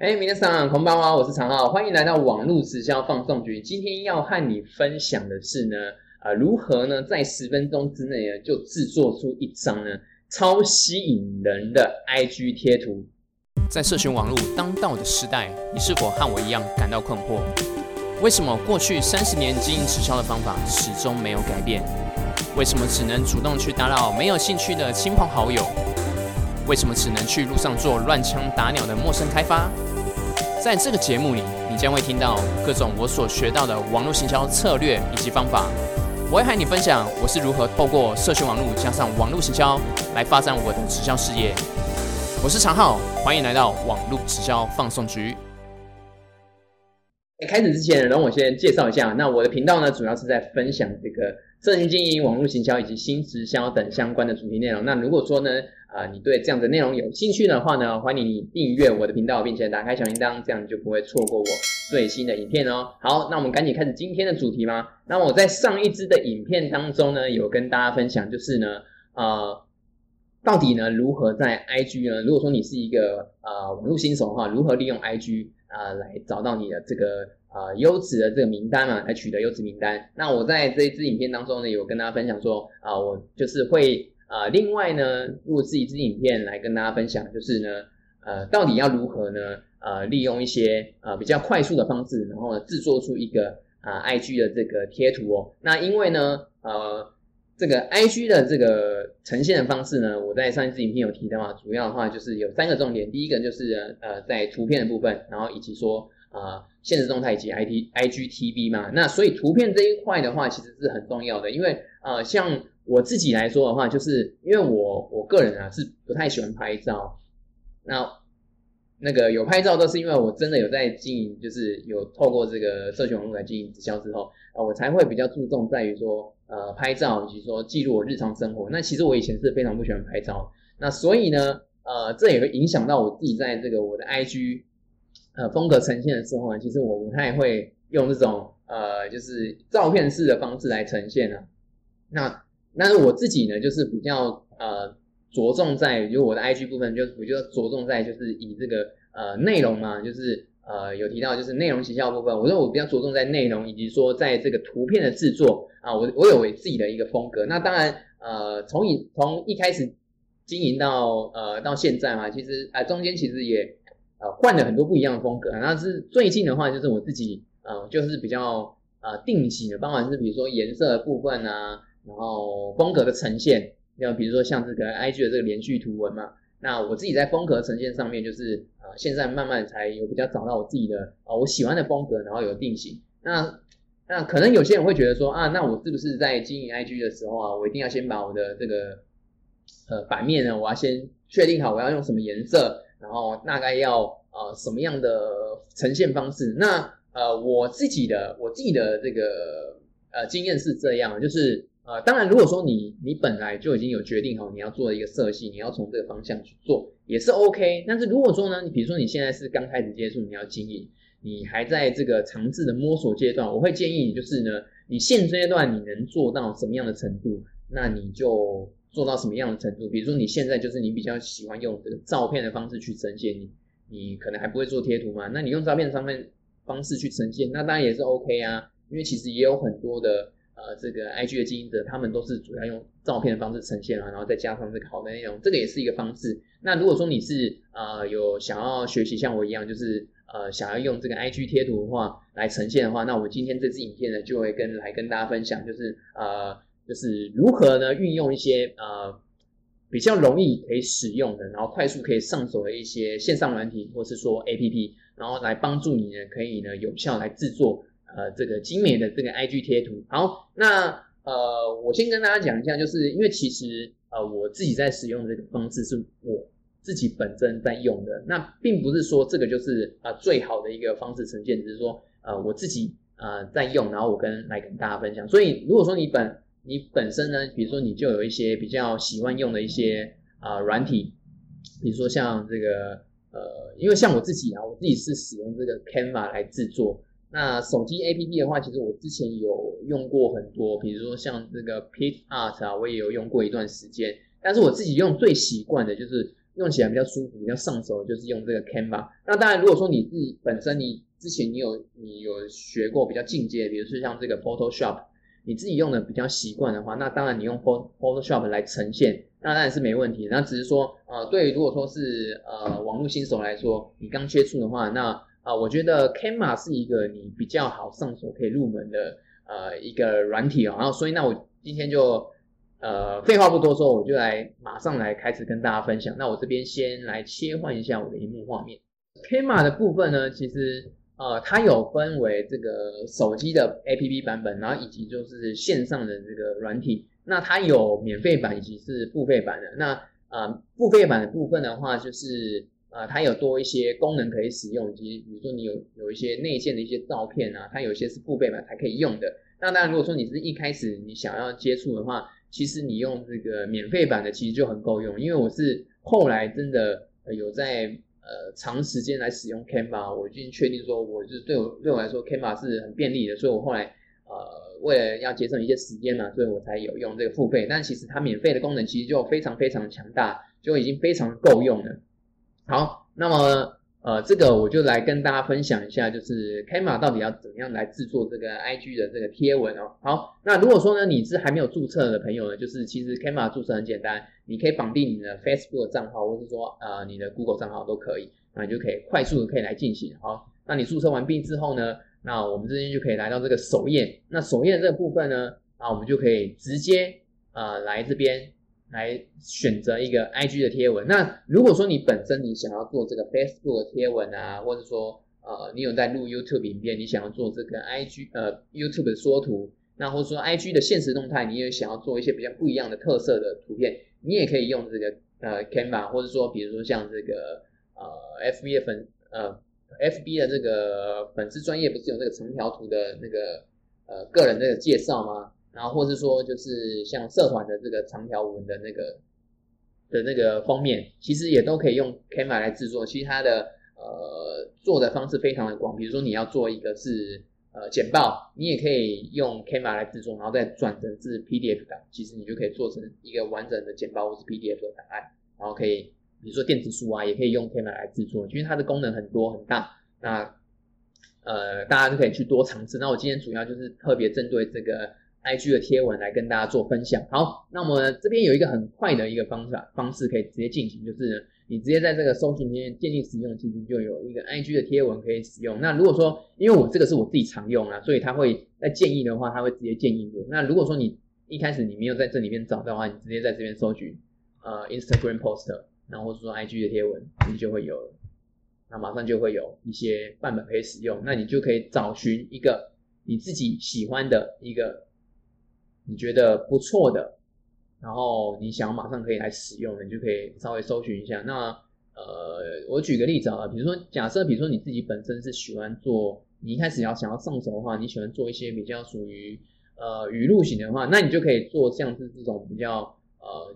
哎，皆さんこんばんは，我是常浩，欢迎来到网络直销放送局。今天要和你分享的是呢，呃，如何呢在十分钟之内呢就制作出一张呢超吸引人的 IG 贴图。在社群网络当道的时代，你是否和我一样感到困惑？为什么过去三十年经营直销的方法始终没有改变？为什么只能主动去打扰没有兴趣的亲朋好友？为什么只能去路上做乱枪打鸟的陌生开发？ 在这个节目里，你将会听到各种我所学到的网络行销策略以及方法。我会和你分享我是如何透过社群网络加上网络行销来发展我的直销事业。我是常浩，欢迎来到网络直销放送局。开始之前，容我先介绍一下。那我的频道呢，主要是在分享这个社群经营、网络行销以及新直销等相关的主题内容。那如果说呢，啊，你对这样的内容有兴趣的话呢，欢迎你订阅我的频道，并且打开小铃铛，这样你就不会错过我最新的影片哦。好，那我们赶紧开始今天的主题吧。那我在上一支的影片当中呢，有跟大家分享，就是呢，呃，到底呢如何在 IG 呢？如果说你是一个呃网络新手的话，如何利用 IG 啊来找到你的这个呃优质的这个名单嘛，来取得优质名单？那我在这一支影片当中呢，有跟大家分享说啊，我就是会。啊，另外呢，录制一支影片来跟大家分享，就是呢，呃，到底要如何呢？呃，利用一些呃比较快速的方式，然后呢，制作出一个啊 IG 的这个贴图哦。那因为呢，呃，这个 IG 的这个呈现的方式呢，我在上一支影片有提到啊，主要的话就是有三个重点，第一个就是呃在图片的部分，然后以及说啊现实动态以及 IT IGTV 嘛。那所以图片这一块的话，其实是很重要的，因为呃像。我自己来说的话，就是因为我我个人啊是不太喜欢拍照，那那个有拍照都是因为我真的有在经营，就是有透过这个社群网络来经营直销之后啊，我才会比较注重在于说呃拍照以及说记录我日常生活。那其实我以前是非常不喜欢拍照，那所以呢呃这也会影响到我自己在这个我的 IG 呃风格呈现的时候呢，其实我不太会用这种呃就是照片式的方式来呈现啊，那。那我自己呢，就是比较呃着重在，就我的 IG 部分，就我就着重在就是以这个呃内容嘛，就是呃有提到就是内容营销部分，我说我比较着重在内容，以及说在这个图片的制作啊，我我有我自己的一个风格。那当然呃从一从一开始经营到呃到现在嘛，其实啊中间其实也呃换了很多不一样的风格。那是最近的话，就是我自己呃就是比较呃定型的，包含是比如说颜色的部分啊。然后风格的呈现，像比如说像这个 IG 的这个连续图文嘛，那我自己在风格呈现上面，就是啊，现在慢慢才有比较找到我自己的啊我喜欢的风格，然后有定型。那那可能有些人会觉得说啊，那我是不是在经营 IG 的时候啊，我一定要先把我的这个呃版面呢，我要先确定好我要用什么颜色，然后大概要呃什么样的呈现方式？那呃我自己的我自己的这个呃经验是这样，就是。呃，当然，如果说你你本来就已经有决定好你要做一个色系，你要从这个方向去做，也是 OK。但是如果说呢，你比如说你现在是刚开始接触，你要经营，你还在这个尝试的摸索阶段，我会建议你就是呢，你现阶段你能做到什么样的程度，那你就做到什么样的程度。比如说你现在就是你比较喜欢用这个照片的方式去呈现，你你可能还不会做贴图嘛，那你用照片上面方式去呈现，那当然也是 OK 啊，因为其实也有很多的。呃，这个 IG 的经营者，他们都是主要用照片的方式呈现啊，然后再加上这个好的内容，这个也是一个方式。那如果说你是呃有想要学习像我一样，就是呃想要用这个 IG 贴图的话来呈现的话，那我今天这支影片呢就会跟来跟大家分享，就是呃就是如何呢运用一些呃比较容易可以使用的，然后快速可以上手的一些线上软体或是说 APP，然后来帮助你呢可以呢有效来制作。呃，这个精美的这个 IG 贴图，好，那呃，我先跟大家讲一下，就是因为其实呃，我自己在使用这个方式是我自己本身在用的，那并不是说这个就是啊最好的一个方式呈现，只是说呃我自己呃在用，然后我跟来跟大家分享。所以如果说你本你本身呢，比如说你就有一些比较喜欢用的一些啊软体，比如说像这个呃，因为像我自己啊，我自己是使用这个 Canva 来制作。那手机 A P P 的话，其实我之前有用过很多，比如说像这个 Pit Art 啊，我也有用过一段时间。但是我自己用最习惯的就是用起来比较舒服、比较上手，就是用这个 Canva。那当然，如果说你自己本身你之前你有你有学过比较进阶，比如说像这个 Photoshop，你自己用的比较习惯的话，那当然你用 Photoshop 来呈现，那当然是没问题。那只是说，呃，对，如果说是呃网络新手来说，你刚接触的话，那啊，我觉得 Canva 是一个你比较好上手、可以入门的呃一个软体哦。然后，所以那我今天就。呃，废话不多说，我就来马上来开始跟大家分享。那我这边先来切换一下我的荧幕画面。Kma 的部分呢，其实呃，它有分为这个手机的 APP 版本，然后以及就是线上的这个软体。那它有免费版以及是付费版的。那呃，付费版的部分的话，就是呃，它有多一些功能可以使用，以及比如说你有有一些内建的一些照片啊，它有些是付费版才可以用的。那当然，如果说你是一开始你想要接触的话，其实你用这个免费版的其实就很够用，因为我是后来真的有在呃长时间来使用 Canva，我已经确定说我就是对我对我来说 Canva 是很便利的，所以我后来呃为了要节省一些时间嘛，所以我才有用这个付费。但其实它免费的功能其实就非常非常强大，就已经非常够用了。好，那么。呃，这个我就来跟大家分享一下，就是 Canva 到底要怎么样来制作这个 IG 的这个贴文哦。好，那如果说呢你是还没有注册的朋友呢，就是其实 Canva 注册很简单，你可以绑定你的 Facebook 账号，或是说呃你的 Google 账号都可以，那你就可以快速的可以来进行。好，那你注册完毕之后呢，那我们这边就可以来到这个首页。那首页这个部分呢，啊我们就可以直接呃来这边。来选择一个 IG 的贴文。那如果说你本身你想要做这个 Facebook 的贴文啊，或者说呃你有在录 YouTube 影片，你想要做这个 IG 呃 YouTube 的缩图，那或者说 IG 的现实动态，你也想要做一些比较不一样的特色的图片，你也可以用这个呃 Canva，或者说比如说像这个呃 FB 的粉呃 FB 的这个粉丝专业不是有那个成条图的那个呃个人的介绍吗？然后，或是说，就是像社团的这个长条纹的那个的那个封面，其实也都可以用 Canva 来制作。其实它的呃做的方式非常的广，比如说你要做一个是呃简报，你也可以用 Canva 来制作，然后再转成是 PDF 档，其实你就可以做成一个完整的简报或是 PDF 的档案。然后可以，比如说电子书啊，也可以用 Canva 来制作，因为它的功能很多很大。那呃，大家都可以去多尝试。那我今天主要就是特别针对这个。IG 的贴文来跟大家做分享。好，那么这边有一个很快的一个方法方式可以直接进行，就是你直接在这个搜寻里面建立使用，其实就有一个 IG 的贴文可以使用。那如果说因为我这个是我自己常用啊，所以他会在建议的话，他会直接建议我。那如果说你一开始你没有在这里面找到的话，你直接在这边搜寻呃 Instagram post，然后或者说 IG 的贴文，你就会有，那马上就会有一些版本可以使用。那你就可以找寻一个你自己喜欢的一个。你觉得不错的，然后你想马上可以来使用的，你就可以稍微搜寻一下。那呃，我举个例子啊，比如说假设，比如说你自己本身是喜欢做，你一开始要想要上手的话，你喜欢做一些比较属于呃语录型的话，那你就可以做像是这种比较呃，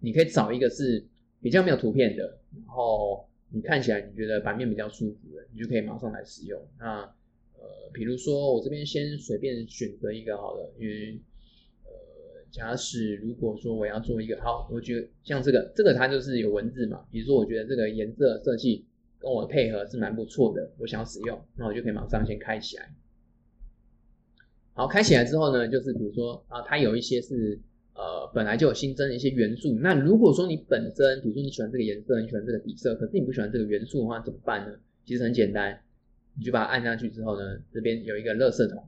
你可以找一个是比较没有图片的，然后你看起来你觉得版面比较舒服的，你就可以马上来使用。那呃，比如说我这边先随便选择一个好了，因为。假使如果说我要做一个好，我觉得像这个，这个它就是有文字嘛。比如说，我觉得这个颜色设计跟我配合是蛮不错的，我想要使用，那我就可以马上先开起来。好，开起来之后呢，就是比如说啊，它有一些是呃本来就有新增的一些元素。那如果说你本身，比如说你喜欢这个颜色，你喜欢这个底色，可是你不喜欢这个元素的话，怎么办呢？其实很简单，你就把它按下去之后呢，这边有一个垃圾桶，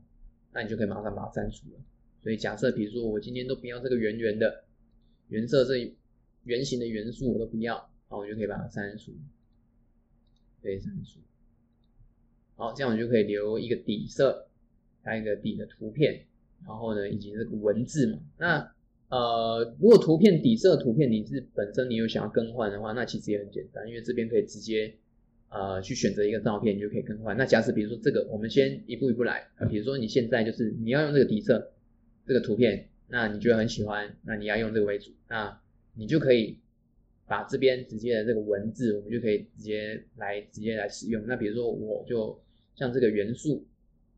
那你就可以马上把它删除了。所以假设，比如说我今天都不要这个圆圆的原色，这圆形的元素我都不要，好，我就可以把它删除，可以删除。好，这样我就可以留一个底色，加一个底的图片，然后呢，以及这个文字嘛。那呃，如果图片底色图片你是本身你有想要更换的话，那其实也很简单，因为这边可以直接呃去选择一个照片，你就可以更换。那假设比如说这个，我们先一步一步来啊，比如说你现在就是你要用这个底色。这个图片，那你觉得很喜欢，那你要用这个为主，那你就可以把这边直接的这个文字，我们就可以直接来直接来使用。那比如说，我就像这个元素，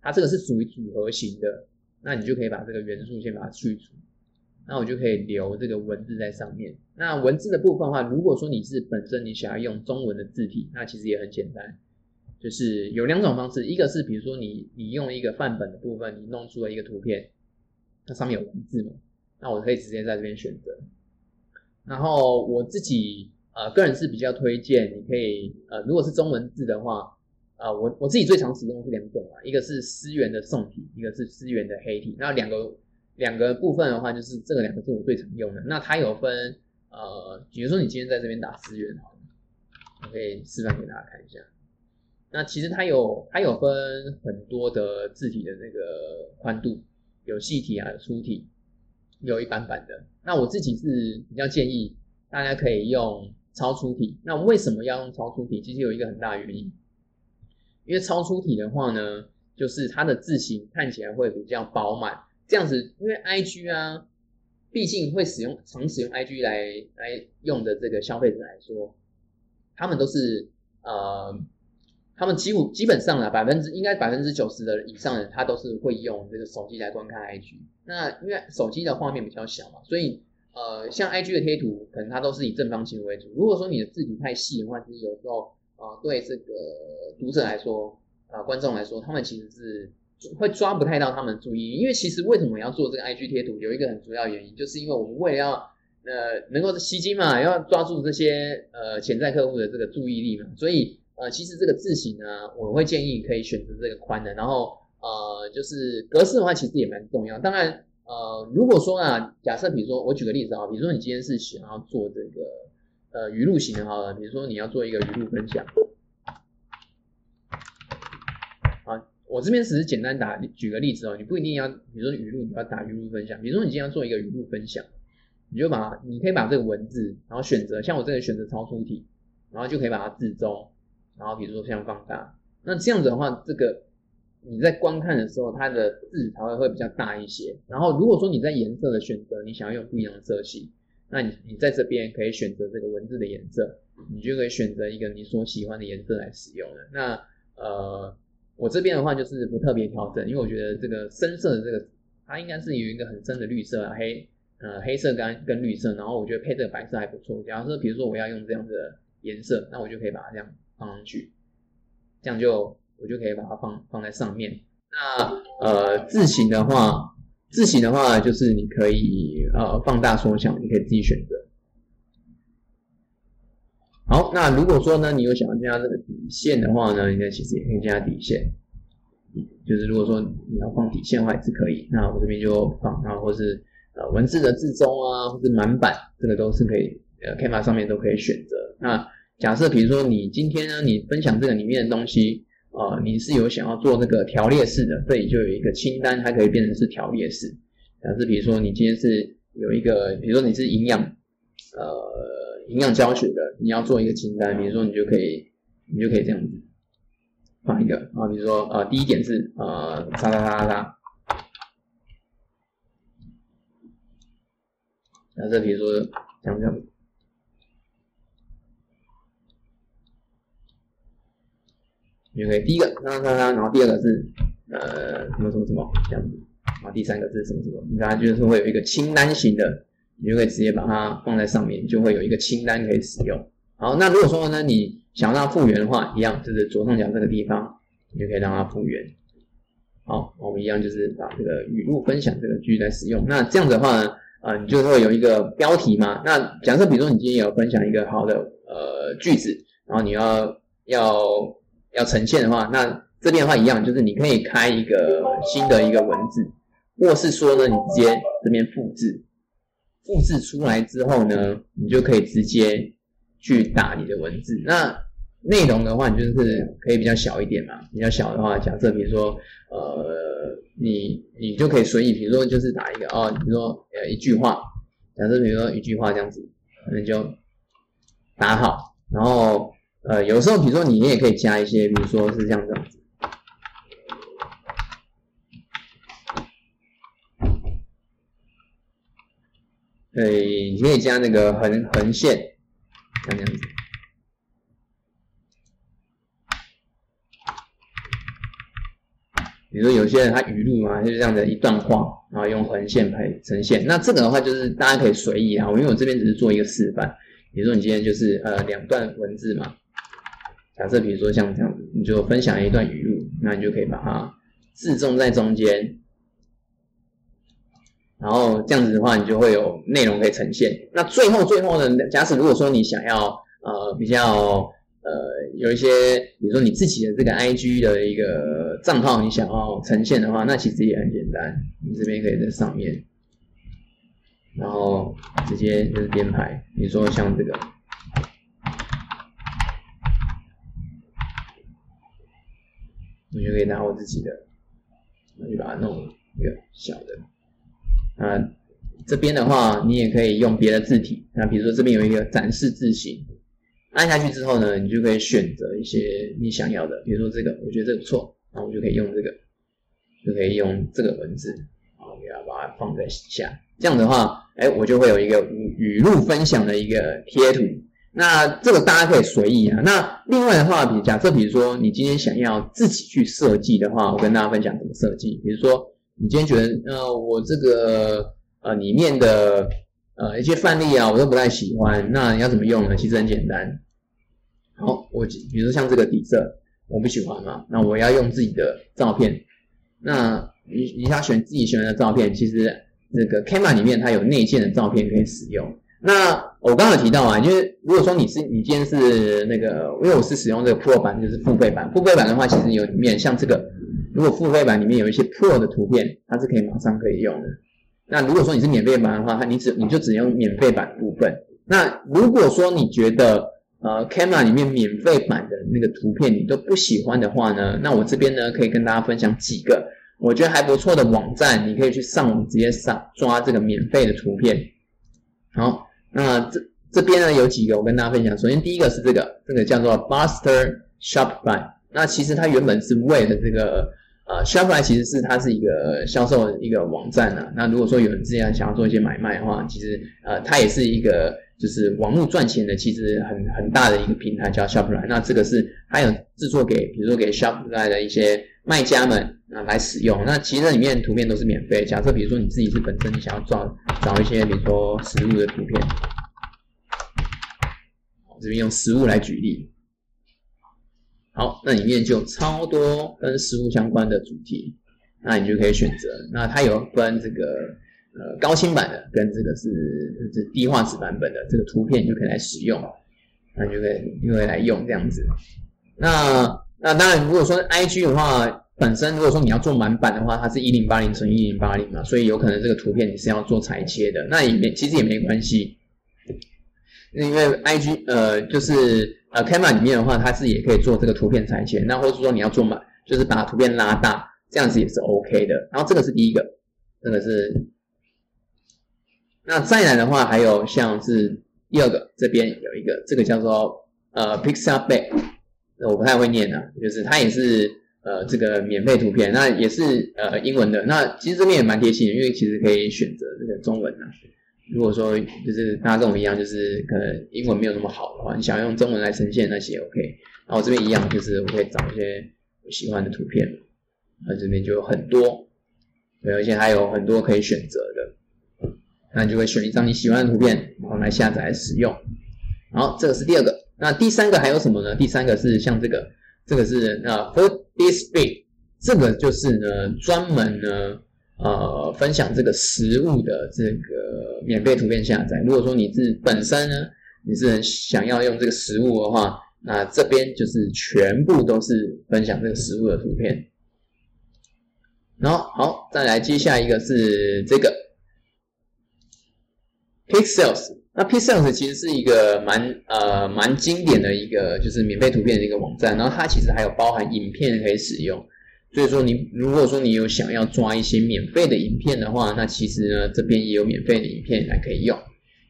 它这个是属于组合型的，那你就可以把这个元素先把它去除，那我就可以留这个文字在上面。那文字的部分的话，如果说你是本身你想要用中文的字体，那其实也很简单，就是有两种方式，一个是比如说你你用一个范本的部分，你弄出了一个图片，它上面有文字嘛，那我可以直接在这边选择。然后我自己呃个人是比较推荐，你可以呃如果是中文字的话，啊我我自己最常使用的是两种啊，一个是思源的宋体，一个是思源的黑体，那两个。两个部分的话，就是这个两个是我最常用的。那它有分，呃，比如说你今天在这边打思源，好了，我可以示范给大家看一下。那其实它有它有分很多的字体的那个宽度，有细体啊，有粗体，有一般版的。那我自己是比较建议大家可以用超粗体。那为什么要用超粗体？其实有一个很大原因，因为超粗体的话呢，就是它的字形看起来会比较饱满。这样子，因为 I G 啊，毕竟会使用常使用 I G 来来用的这个消费者来说，他们都是呃，他们几乎基本上啊，百分之应该百分之九十的以上人，他都是会用这个手机来观看 I G。那因为手机的画面比较小嘛，所以呃，像 I G 的贴图，可能它都是以正方形为主。如果说你的字体太细的话，其实有时候啊，对这个读者来说啊，观众来说，他们其实是。会抓不太到他们注意，因为其实为什么要做这个 IG 贴图，有一个很主要原因，就是因为我们为了要呃能够吸睛嘛，要抓住这些呃潜在客户的这个注意力嘛，所以呃其实这个字型呢，我会建议可以选择这个宽的，然后呃就是格式的话，其实也蛮重要。当然呃如果说啊，假设比如说我举个例子啊，比如说你今天是想要做这个呃语录型的哈，比如说你要做一个语录分享。我这边只是简单打举个例子哦，你不一定要，比如说语录，你要打语录分享。比如说你今天要做一个语录分享，你就把你可以把这个文字，然后选择像我这个选择超粗体，然后就可以把它字中，然后比如说像放大。那这样子的话，这个你在观看的时候，它的字才会会比较大一些。然后如果说你在颜色的选择，你想要用不一样的色系，那你你在这边可以选择这个文字的颜色，你就可以选择一个你所喜欢的颜色来使用了。那呃。我这边的话就是不特别调整，因为我觉得这个深色的这个，它应该是有一个很深的绿色啊，黑呃黑色跟跟绿色，然后我觉得配这个白色还不错。假如说比如说我要用这样的颜色，那我就可以把它这样放上去，这样就我就可以把它放放在上面。那呃字形的话，字形的话就是你可以呃放大缩小，你可以自己选择。好，那如果说呢，你有想要加这个底线的话呢，应该其实也可以加底线。就是如果说你要放底线的话也是可以。那我这边就放，然后或是呃文字的字中啊，或是满版，这个都是可以，呃，Canva 上面都可以选择。那假设比如说你今天呢，你分享这个里面的东西，呃，你是有想要做那个条列式的，这里就有一个清单，它可以变成是条列式。假设比如说你今天是有一个，比如说你是营养，呃。营养教学的，你要做一个清单，比如说你就可以，你就可以这样子放一个啊，比如说呃，第一点是呃，叉叉叉叉，假设比如说像这样，你就可以第一个叉叉叉，然后第二个是呃什么什么什么这样子，然后第三个是什么什么，你看就是会有一个清单型的。你就可以直接把它放在上面，就会有一个清单可以使用。好，那如果说呢，你想让它复原的话，一样就是左上角这个地方，你就可以让它复原。好，我们一样就是把这个语录分享这个句子来使用。那这样子的话呢，呃，你就会有一个标题嘛。那假设比如说你今天有分享一个好的呃句子，然后你要要要呈现的话，那这边的话一样，就是你可以开一个新的一个文字，或是说呢，你直接这边复制。复制出来之后呢，你就可以直接去打你的文字。那内容的话，你就是可以比较小一点嘛。比较小的话，假设比如说，呃，你你就可以随意，比如说就是打一个哦，比如说呃一句话，假设比如说一句话这样子，可能就打好。然后呃，有时候比如说你也可以加一些，比如说是像这样子。对，你可以加那个横横线，像这样子。比如说有些人他语录嘛，就是这样的一段话，然后用横线排呈现。那这个的话就是大家可以随意啊，因为我这边只是做一个示范。比如说你今天就是呃两段文字嘛，假设比如说像这样子，你就分享一段语录，那你就可以把它字重在中间，然后这样子的话，你就会有内容可以呈现。那最后最后呢，假使如果说你想要呃比较。呃，有一些，比如说你自己的这个 IG 的一个账号，你想要呈现的话，那其实也很简单。你这边可以在上面，然后直接就是编排。比如说像这个，我就可以拿我自己的，我就把它弄一个小的。啊，这边的话，你也可以用别的字体。那比如说这边有一个展示字型。按下去之后呢，你就可以选择一些你想要的，比如说这个，我觉得这个不错，那我就可以用这个，就可以用这个文字，然后给它把它放在下。这样的话，哎，我就会有一个语语录分享的一个贴图。那这个大家可以随意啊。那另外的话，比假设比如说你今天想要自己去设计的话，我跟大家分享怎么设计。比如说你今天觉得，呃，我这个呃里面的。呃，一些范例啊，我都不太喜欢。那你要怎么用呢？其实很简单。好，我比如说像这个底色，我不喜欢嘛。那我要用自己的照片。那你你想选自己喜欢的照片，其实这个 Camera 里面它有内建的照片可以使用。那我刚刚有提到啊，因为如果说你是你今天是那个，因为我是使用这个 Pro 版，就是付费版。付费版的话，其实有里面像这个，如果付费版里面有一些 Pro 的图片，它是可以马上可以用的。那如果说你是免费版的话，它你只你就只用免费版部分。那如果说你觉得呃 Camera 里面免费版的那个图片你都不喜欢的话呢，那我这边呢可以跟大家分享几个我觉得还不错的网站，你可以去上网直接上抓这个免费的图片。好，那这这边呢有几个我跟大家分享。首先第一个是这个，这个叫做 Buster Shopify。那其实它原本是为了这个。呃，Shopify 其实是它是一个销售一个网站呢。那如果说有人之前想要做一些买卖的话，其实呃，它也是一个就是网络赚钱的，其实很很大的一个平台叫 Shopify。那这个是它有制作给，比如说给 Shopify 的一些卖家们啊来使用。那其实里面图片都是免费。假设比如说你自己是本身你想要找找一些比如说实物的图片，我这边用实物来举例。好，那里面就超多跟食物相关的主题，那你就可以选择。那它有分这个呃高清版的，跟这个是是低画质版本的这个图片，你就可以来使用。那你就可以就可以来用这样子。那那当然，如果说 IG 的话，本身如果说你要做满版的话，它是一零八零乘一零八零嘛，所以有可能这个图片你是要做裁切的，那也没其实也没关系，因为 IG 呃就是。呃，Camera 里面的话，它是也可以做这个图片裁切，那或者说你要做满，就是把图片拉大，这样子也是 OK 的。然后这个是第一个，这个是。那再来的话，还有像是第二个，这边有一个，这个叫做呃 Pixabay，我不太会念啊，就是它也是呃这个免费图片，那也是呃英文的。那其实这边也蛮贴心的，因为其实可以选择这个中文啊。如果说就是大家跟我一样，就是可能英文没有那么好的话，你想用中文来呈现那些 OK。然后这边一样，就是我可以找一些我喜欢的图片，那这边就有很多，对，而且还有很多可以选择的。那你就会选一张你喜欢的图片，然后来下载使用。好，这个是第二个。那第三个还有什么呢？第三个是像这个，这个是呃 Food Display，这个就是呢专门呢。呃，分享这个食物的这个免费图片下载。如果说你是本身呢，你是想要用这个食物的话，那这边就是全部都是分享这个食物的图片。然后好，再来接下一个是这个 Pixels。那 Pixels 其实是一个蛮呃蛮经典的一个就是免费图片的一个网站，然后它其实还有包含影片可以使用。所以说，你如果说你有想要抓一些免费的影片的话，那其实呢，这边也有免费的影片来可以用。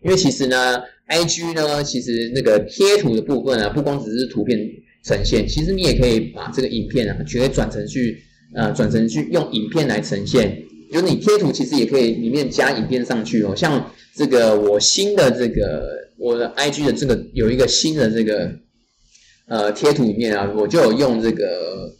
因为其实呢，IG 呢，其实那个贴图的部分啊，不光只是图片呈现，其实你也可以把这个影片啊，直接转成去呃，转成去用影片来呈现。就你贴图其实也可以里面加影片上去哦。像这个我新的这个我的 IG 的这个有一个新的这个呃贴图里面啊，我就有用这个。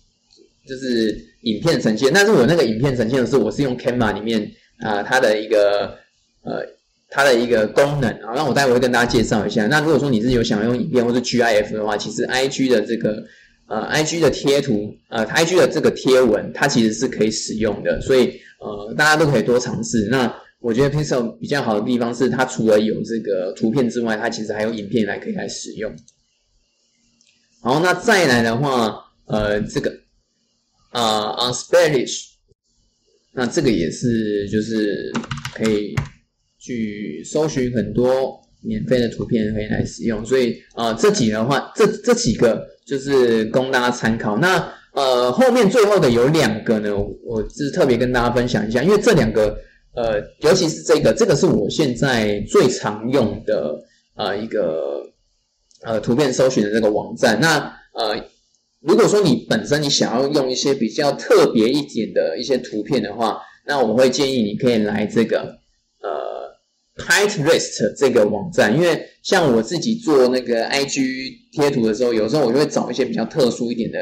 就是影片呈现，但是我那个影片呈现的是我是用 Canva 里面啊它的一个呃它的一个功能啊，那我待会会跟大家介绍一下。那如果说你是有想用影片或是 GIF 的话，其实 IG 的这个呃 IG 的贴图呃 IG 的这个贴文，它其实是可以使用的，所以呃大家都可以多尝试。那我觉得 Pixel 比较好的地方是，它除了有这个图片之外，它其实还有影片来可以来使用。好，那再来的话，呃，这个啊 u n s p a n i s h 那这个也是就是可以去搜寻很多免费的图片可以来使用。所以啊，这几的话，这这几个就是供大家参考。那呃，后面最后的有两个呢，我是特别跟大家分享一下，因为这两个。呃，尤其是这个，这个是我现在最常用的呃一个呃图片搜寻的这个网站。那呃，如果说你本身你想要用一些比较特别一点的一些图片的话，那我会建议你可以来这个呃 Pinterest 这个网站，因为像我自己做那个 IG 贴图的时候，有时候我就会找一些比较特殊一点的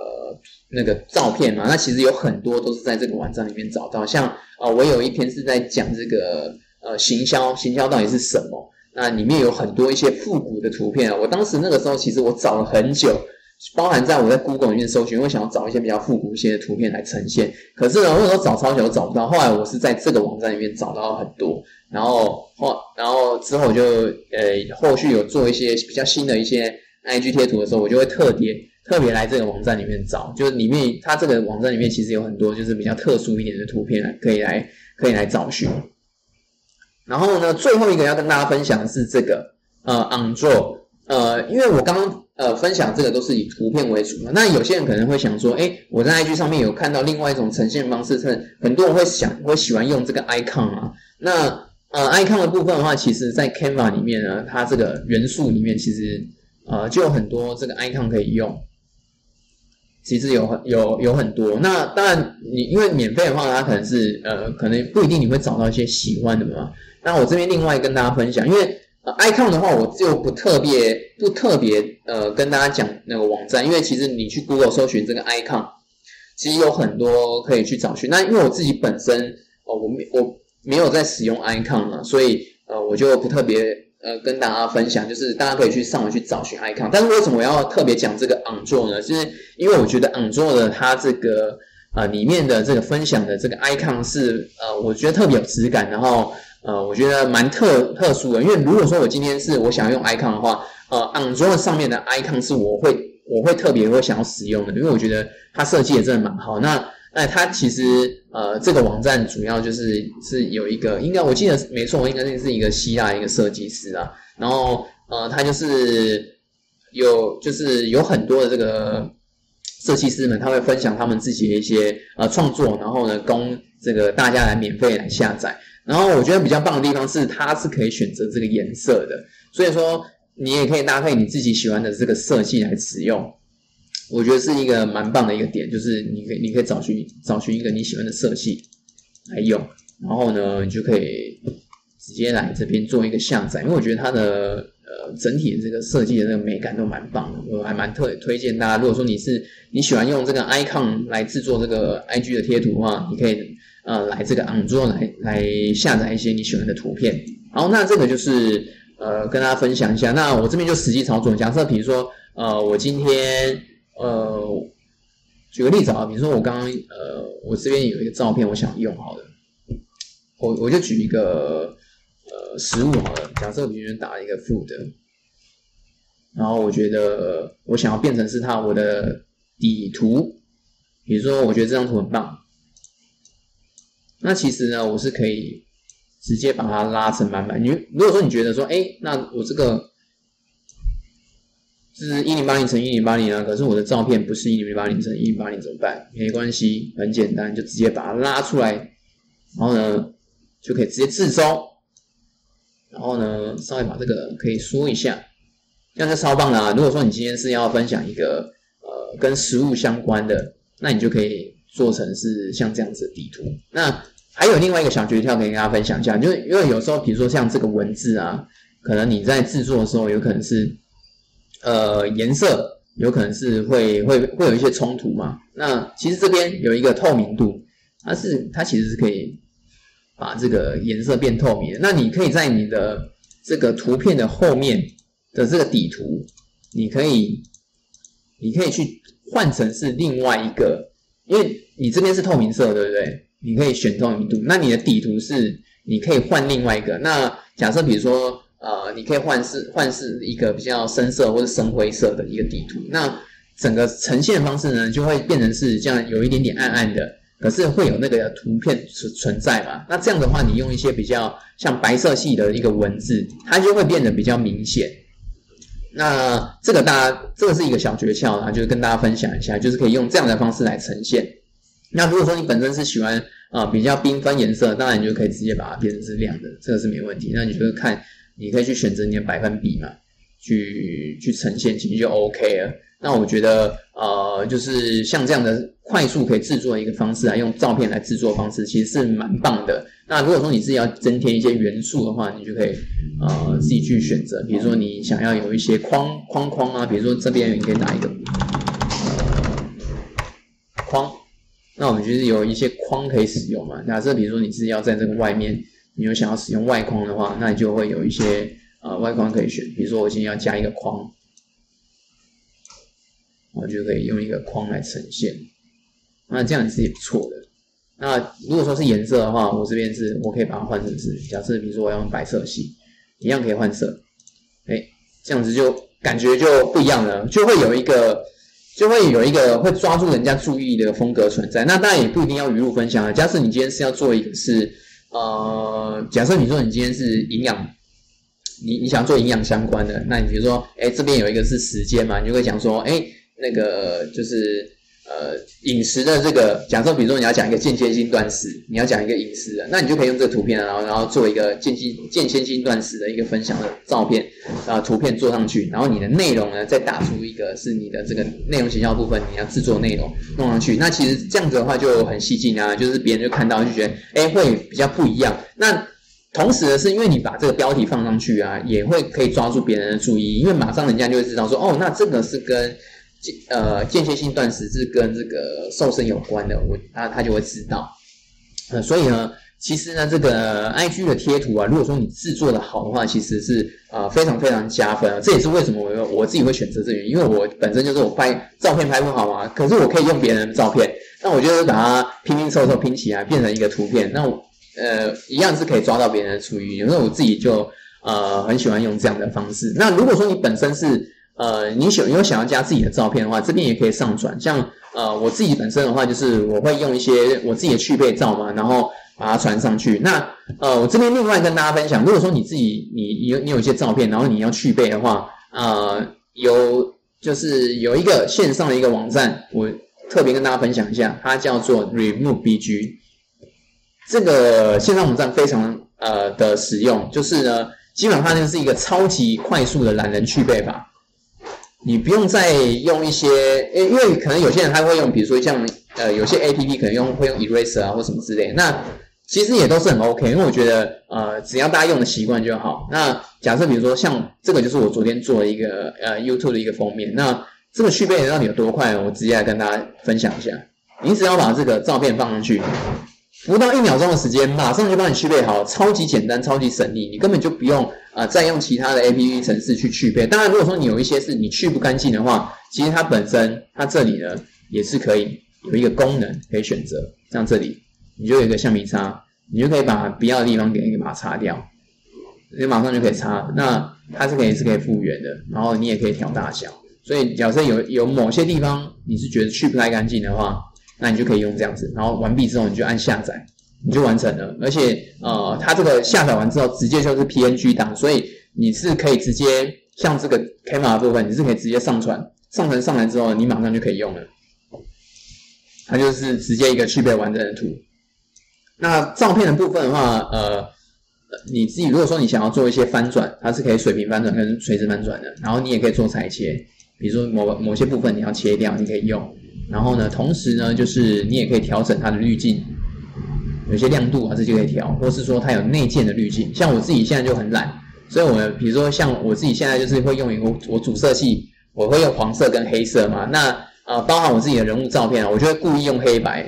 呃那个照片嘛。那其实有很多都是在这个网站里面找到，像。啊，我有一篇是在讲这个呃行销，行销到底是什么？那里面有很多一些复古的图片啊。我当时那个时候其实我找了很久，包含在我在 Google 里面搜寻，我想要找一些比较复古一些的图片来呈现。可是呢，我有时候找超久找不到。后来我是在这个网站里面找到很多，然后后然后之后就呃后续有做一些比较新的一些 IG 贴图的时候，我就会特别。特别来这个网站里面找，就是里面它这个网站里面其实有很多就是比较特殊一点的图片，可以来可以来找寻。然后呢，最后一个要跟大家分享的是这个呃 On Draw，呃，因为我刚刚呃分享这个都是以图片为主嘛，那有些人可能会想说，哎，我在 IG 上面有看到另外一种呈现方式，是很多人会想会喜欢用这个 Icon 啊。那呃 Icon 的部分的话，其实在 Canva 里面呢，它这个元素里面其实呃就有很多这个 Icon 可以用。其实有很有有很多，那当然你因为免费的话，它可能是呃，可能不一定你会找到一些喜欢的嘛。那我这边另外跟大家分享，因为，icon 的话，我就不特别不特别呃跟大家讲那个网站，因为其实你去 Google 搜寻这个 icon，其实有很多可以去找寻。那因为我自己本身哦，我没我没有在使用 icon 了，所以呃，我就不特别。呃，跟大家分享，就是大家可以去上网去找寻 icon，但是为什么我要特别讲这个 on draw 呢？就是因为我觉得 on draw 的它这个呃里面的这个分享的这个 icon 是呃，我觉得特别有质感，然后呃，我觉得蛮特特殊的。因为如果说我今天是我想要用 icon 的话，呃，on draw 上面的 icon 是我会我会特别会想要使用的，因为我觉得它设计也真的蛮好。那那它其实呃，这个网站主要就是是有一个，应该我记得没错，我应该是一个希腊一个设计师啊。然后呃，他就是有就是有很多的这个设计师们，他会分享他们自己的一些呃创作，然后呢供这个大家来免费来下载。然后我觉得比较棒的地方是，它是可以选择这个颜色的，所以说你也可以搭配你自己喜欢的这个色系来使用。我觉得是一个蛮棒的一个点，就是你可以你可以找寻找寻一个你喜欢的色系来用，然后呢，你就可以直接来这边做一个下载，因为我觉得它的呃整体的这个设计的这个美感都蛮棒的，我还蛮特推荐大家，如果说你是你喜欢用这个 icon 来制作这个 IG 的贴图的话，你可以呃来这个 On Draw 来来下载一些你喜欢的图片。好，那这个就是呃跟大家分享一下，那我这边就实际操作，假设比如说呃我今天。呃，举个例子啊，比如说我刚刚呃，我这边有一个照片，我想用好的，我我就举一个呃食物好了，假设我今天打一个 food，然后我觉得我想要变成是它我的底图，比如说我觉得这张图很棒，那其实呢，我是可以直接把它拉成满满。你如果说你觉得说，哎，那我这个。是一零八零乘一零八零啊，可是我的照片不是一零八零乘一零八零怎么办？没关系，很简单，就直接把它拉出来，然后呢就可以直接自收，然后呢稍微把这个可以缩一下，这样就超棒了。如果说你今天是要分享一个呃跟食物相关的，那你就可以做成是像这样子的地图。那还有另外一个小诀窍可以跟大家分享一下，就是因为有时候比如说像这个文字啊，可能你在制作的时候有可能是。呃，颜色有可能是会会会有一些冲突嘛。那其实这边有一个透明度，它是它其实是可以把这个颜色变透明的。那你可以在你的这个图片的后面的这个底图，你可以你可以去换成是另外一个，因为你这边是透明色，对不对？你可以选透明度，那你的底图是你可以换另外一个。那假设比如说，呃，你可以换是换是一个比较深色或者深灰色的一个底图，那整个呈现方式呢，就会变成是这样，有一点点暗暗的，可是会有那个图片存存在嘛？那这样的话，你用一些比较像白色系的一个文字，它就会变得比较明显。那这个大家这个是一个小诀窍啊，就是跟大家分享一下，就是可以用这样的方式来呈现。那如果说你本身是喜欢啊比较缤纷颜色，当然你就可以直接把它变成是亮的，这个是没问题。那你就是看，你可以去选择你的百分比嘛，去去呈现，其实就 OK 了。那我觉得呃，就是像这样的快速可以制作的一个方式啊，用照片来制作方式，其实是蛮棒的。那如果说你自己要增添一些元素的话，你就可以呃自己去选择，比如说你想要有一些框框框啊，比如说这边你可以打一个框。那我们就是有一些框可以使用嘛？假设比如说你是要在这个外面，你有想要使用外框的话，那你就会有一些呃外框可以选。比如说我今天要加一个框，我就可以用一个框来呈现。那这样子也不错的。那如果说是颜色的话，我这边是我可以把它换成是，假设比如说我要用白色系，一样可以换色。哎，这样子就感觉就不一样了，就会有一个。就会有一个会抓住人家注意的风格存在，那当然也不一定要语录分享啊。假设你今天是要做一个是，呃，假设你说你今天是营养，你你想做营养相关的，那你比如说，哎，这边有一个是时间嘛，你就会讲说，哎，那个就是。呃，饮食的这个假设，比如说你要讲一个间歇性断食，你要讲一个饮食，那你就可以用这个图片，然后然后做一个间歇间歇性断食的一个分享的照片啊，图片做上去，然后你的内容呢再打出一个是你的这个内容形象部分，你要制作内容弄上去，那其实这样子的话就很吸睛啊，就是别人就看到就觉得哎会比较不一样。那同时呢，是因为你把这个标题放上去啊，也会可以抓住别人的注意，因为马上人家就会知道说哦，那这个是跟。呃，间歇性断食是跟这个瘦身有关的，我他他就会知道。呃，所以呢，其实呢，这个 IG 的贴图啊，如果说你制作的好的话，其实是啊非常非常加分啊。这也是为什么我我自己会选择这个，因为我本身就是我拍照片拍不好嘛，可是我可以用别人的照片，那我就把它拼拼凑凑拼起来变成一个图片，那我呃一样是可以抓到别人的注意。有时候我自己就呃很喜欢用这样的方式。那如果说你本身是呃，你想有想要加自己的照片的话，这边也可以上传。像呃，我自己本身的话，就是我会用一些我自己的去背照嘛，然后把它传上去。那呃，我这边另外跟大家分享，如果说你自己你有你有一些照片，然后你要去背的话，呃，有就是有一个线上的一个网站，我特别跟大家分享一下，它叫做 Remove BG。这个线上网站非常呃的实用，就是呢，基本上就是一个超级快速的懒人去背法。你不用再用一些，诶，因为可能有些人他会用，比如说像呃，有些 A P P 可能用会用 Eraser 啊或什么之类，那其实也都是很 O K，因为我觉得呃，只要大家用的习惯就好。那假设比如说像这个就是我昨天做的一个呃 YouTube 的一个封面，那这个去背到底有多快？我直接来跟大家分享一下。你只要把这个照片放上去。不到一秒钟的时间，马上就帮你去背好，超级简单，超级省力，你根本就不用啊再用其他的 A P P 程式去去背。当然，如果说你有一些是你去不干净的话，其实它本身它这里呢也是可以有一个功能可以选择，像这里你就有一个橡皮擦，你就可以把不要的地方给把它擦掉，你马上就可以擦。那它是可以是可以复原的，然后你也可以调大小。所以假设有有某些地方你是觉得去不太干净的话，那你就可以用这样子，然后完毕之后你就按下载，你就完成了。而且呃，它这个下载完之后直接就是 PNG 档，所以你是可以直接像这个 camera 部分，你是可以直接上传，上传上来之后你马上就可以用了。它就是直接一个具备完整的图。那照片的部分的话，呃，你自己如果说你想要做一些翻转，它是可以水平翻转跟垂直翻转的，然后你也可以做裁切，比如说某某些部分你要切掉，你可以用。然后呢，同时呢，就是你也可以调整它的滤镜，有些亮度啊，这就可以调，或是说它有内建的滤镜。像我自己现在就很懒，所以我比如说像我自己现在就是会用一个我主色系，我会用黄色跟黑色嘛。那呃，包含我自己的人物照片，我就会故意用黑白，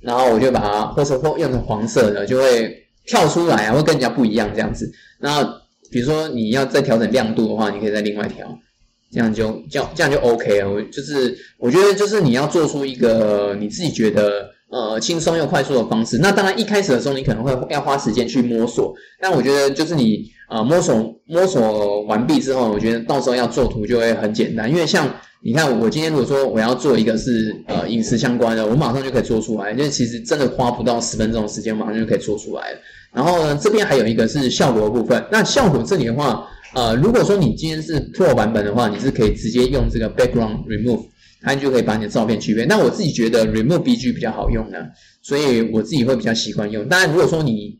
然后我就把它或者或用成黄色的，就会跳出来啊，会更加不一样这样子。那比如说你要再调整亮度的话，你可以再另外调，这样就这样这样就 OK 了。我就是我觉得就是你要做出一个你自己觉得呃轻松又快速的方式。那当然一开始的时候你可能会要花时间去摸索，但我觉得就是你呃摸索摸索完毕之后，我觉得到时候要做图就会很简单，因为像。你看，我今天如果说我要做一个是呃饮食相关的，我马上就可以做出来，因为其实真的花不到十分钟的时间，马上就可以做出来了。然后呢，这边还有一个是效果部分。那效果这里的话，呃，如果说你今天是 Pro 版本的话，你是可以直接用这个 Background Remove，它就可以把你的照片去变。那我自己觉得 Remove BG 比较好用呢，所以我自己会比较习惯用。当然，如果说你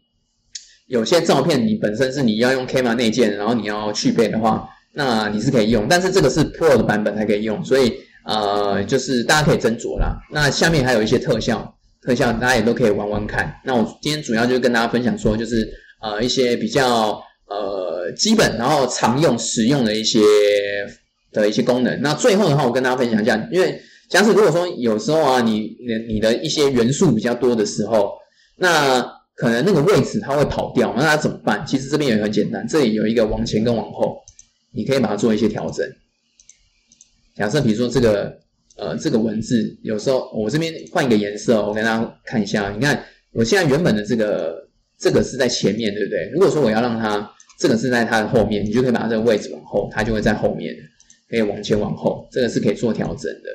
有些照片你本身是你要用 Camera 内建，然后你要去背的话。那你是可以用，但是这个是 Pro 的版本才可以用，所以呃，就是大家可以斟酌啦。那下面还有一些特效，特效大家也都可以玩玩看。那我今天主要就是跟大家分享说，就是呃一些比较呃基本然后常用使用的一些的一些功能。那最后的话，我跟大家分享一下，因为假使如果说有时候啊，你你你的一些元素比较多的时候，那可能那个位置它会跑掉，那它怎么办？其实这边也很简单，这里有一个往前跟往后。你可以把它做一些调整。假设比如说这个呃这个文字，有时候我这边换一个颜色，我跟大家看一下。你看我现在原本的这个这个是在前面，对不对？如果说我要让它这个是在它的后面，你就可以把它这个位置往后，它就会在后面，可以往前往后，这个是可以做调整的。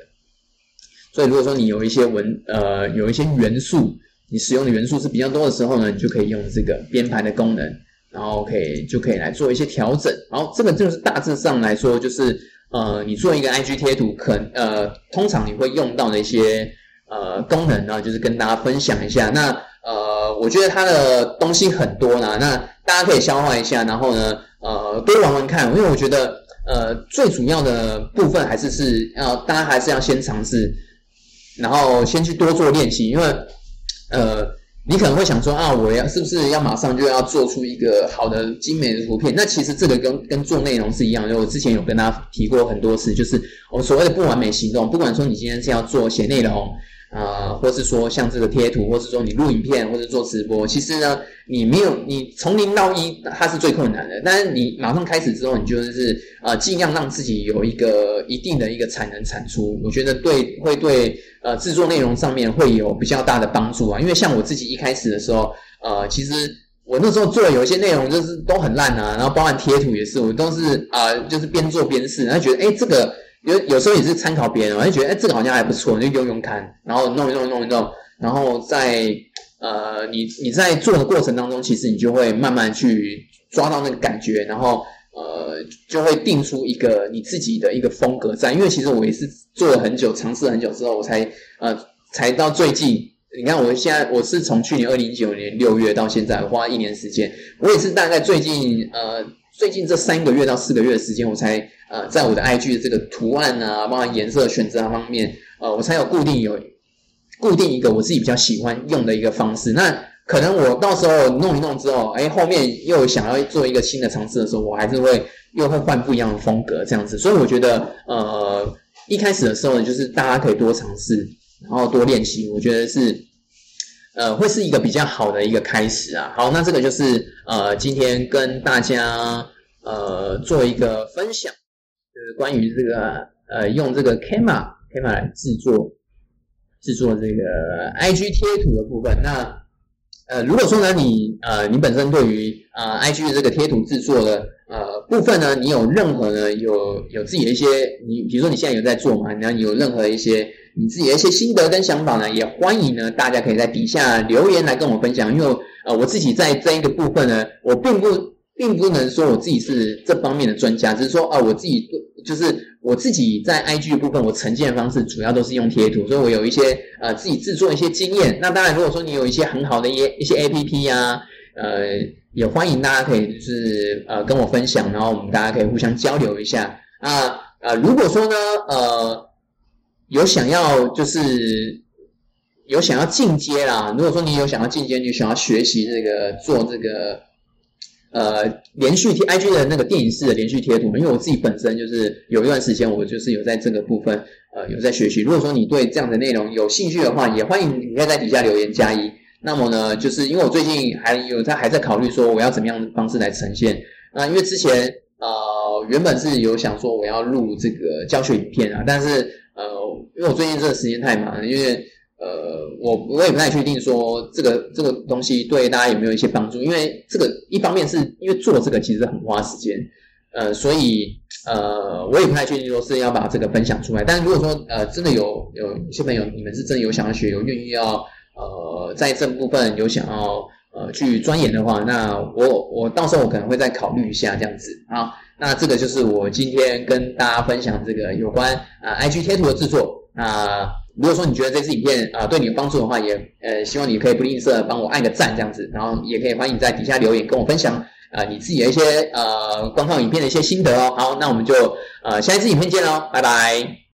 所以如果说你有一些文呃有一些元素，你使用的元素是比较多的时候呢，你就可以用这个编排的功能。然后可以就可以来做一些调整，然后这个就是大致上来说，就是呃，你做一个 IG 贴图，可呃，通常你会用到的一些呃功能呢，就是跟大家分享一下。那呃，我觉得它的东西很多呢，那大家可以消化一下，然后呢，呃，多玩玩看。因为我觉得呃，最主要的部分还是是要大家还是要先尝试，然后先去多做练习，因为呃。你可能会想说啊，我要是不是要马上就要做出一个好的精美的图片？那其实这个跟跟做内容是一样的。我之前有跟大家提过很多次，就是我所谓的不完美行动。不管说你今天是要做写内容。啊，或是说像这个贴图，或是说你录影片，或者做直播，其实呢，你没有你从零到一，它是最困难的。但是你马上开始之后，你就是呃尽量让自己有一个一定的一个产能产出，我觉得对会对呃制作内容上面会有比较大的帮助啊。因为像我自己一开始的时候，呃，其实我那时候做的有一些内容就是都很烂啊，然后包含贴图也是，我都是啊就是边做边试，然后觉得哎这个。有有时候也是参考别人，我就觉得哎，这个好像还不错，就用用看，然后弄一弄，弄一弄，然后在呃，你你在做的过程当中，其实你就会慢慢去抓到那个感觉，然后呃，就会定出一个你自己的一个风格在。因为其实我也是做了很久，尝试很久之后，我才呃，才到最近。你看，我现在我是从去年二零一九年六月到现在，花一年时间，我也是大概最近呃。最近这三个月到四个月的时间，我才呃，在我的 IG 的这个图案啊，包括颜色选择方面，呃，我才有固定有固定一个我自己比较喜欢用的一个方式。那可能我到时候弄一弄之后，哎，后面又想要做一个新的尝试的时候，我还是会又会换不一样的风格这样子。所以我觉得，呃，一开始的时候呢，就是大家可以多尝试，然后多练习，我觉得是。呃，会是一个比较好的一个开始啊。好，那这个就是呃，今天跟大家呃做一个分享，就是关于这个呃用这个 Camera Camera 来制作制作这个 IG 贴图的部分。那呃，如果说呢你呃你本身对于呃 IG 的这个贴图制作的呃部分呢，你有任何呢有有自己的一些你比如说你现在有在做嘛，然后你有任何一些。你自己的一些心得跟想法呢，也欢迎呢，大家可以在底下留言来跟我分享。因为呃，我自己在这一个部分呢，我并不并不能说我自己是这方面的专家，只是说啊，我自己就是我自己在 IG 的部分，我呈现的方式主要都是用贴图，所以我有一些呃自己制作一些经验。那当然，如果说你有一些很好的一些一些 APP 呀，呃，也欢迎大家可以就是呃跟我分享，然后我们大家可以互相交流一下。啊呃，如果说呢，呃。有想要就是有想要进阶啦。如果说你有想要进阶，你想要学习这个做这个呃连续贴 IG 的那个电影式的连续贴图，因为我自己本身就是有一段时间我就是有在这个部分呃有在学习。如果说你对这样的内容有兴趣的话，也欢迎你可以在底下留言加一。那么呢，就是因为我最近还有在还在考虑说我要怎么样的方式来呈现。那因为之前呃原本是有想说我要录这个教学影片啊，但是呃因为我最近这个时间太忙，因为呃我我也不太确定说这个这个东西对大家有没有一些帮助，因为这个一方面是因为做这个其实很花时间，呃所以呃我也不太确定说是要把这个分享出来。但是如果说呃真的有有一些朋友你们是真的有想要学，有愿意要呃在这部分有想要。呃，去钻研的话，那我我到时候我可能会再考虑一下这样子啊。那这个就是我今天跟大家分享这个有关啊 IG 贴图的制作。那如果说你觉得这支影片啊对你有帮助的话，也呃希望你可以不吝啬帮我按个赞这样子，然后也可以欢迎在底下留言跟我分享啊你自己的一些呃观看影片的一些心得哦。好，那我们就呃下一支影片见喽，拜拜。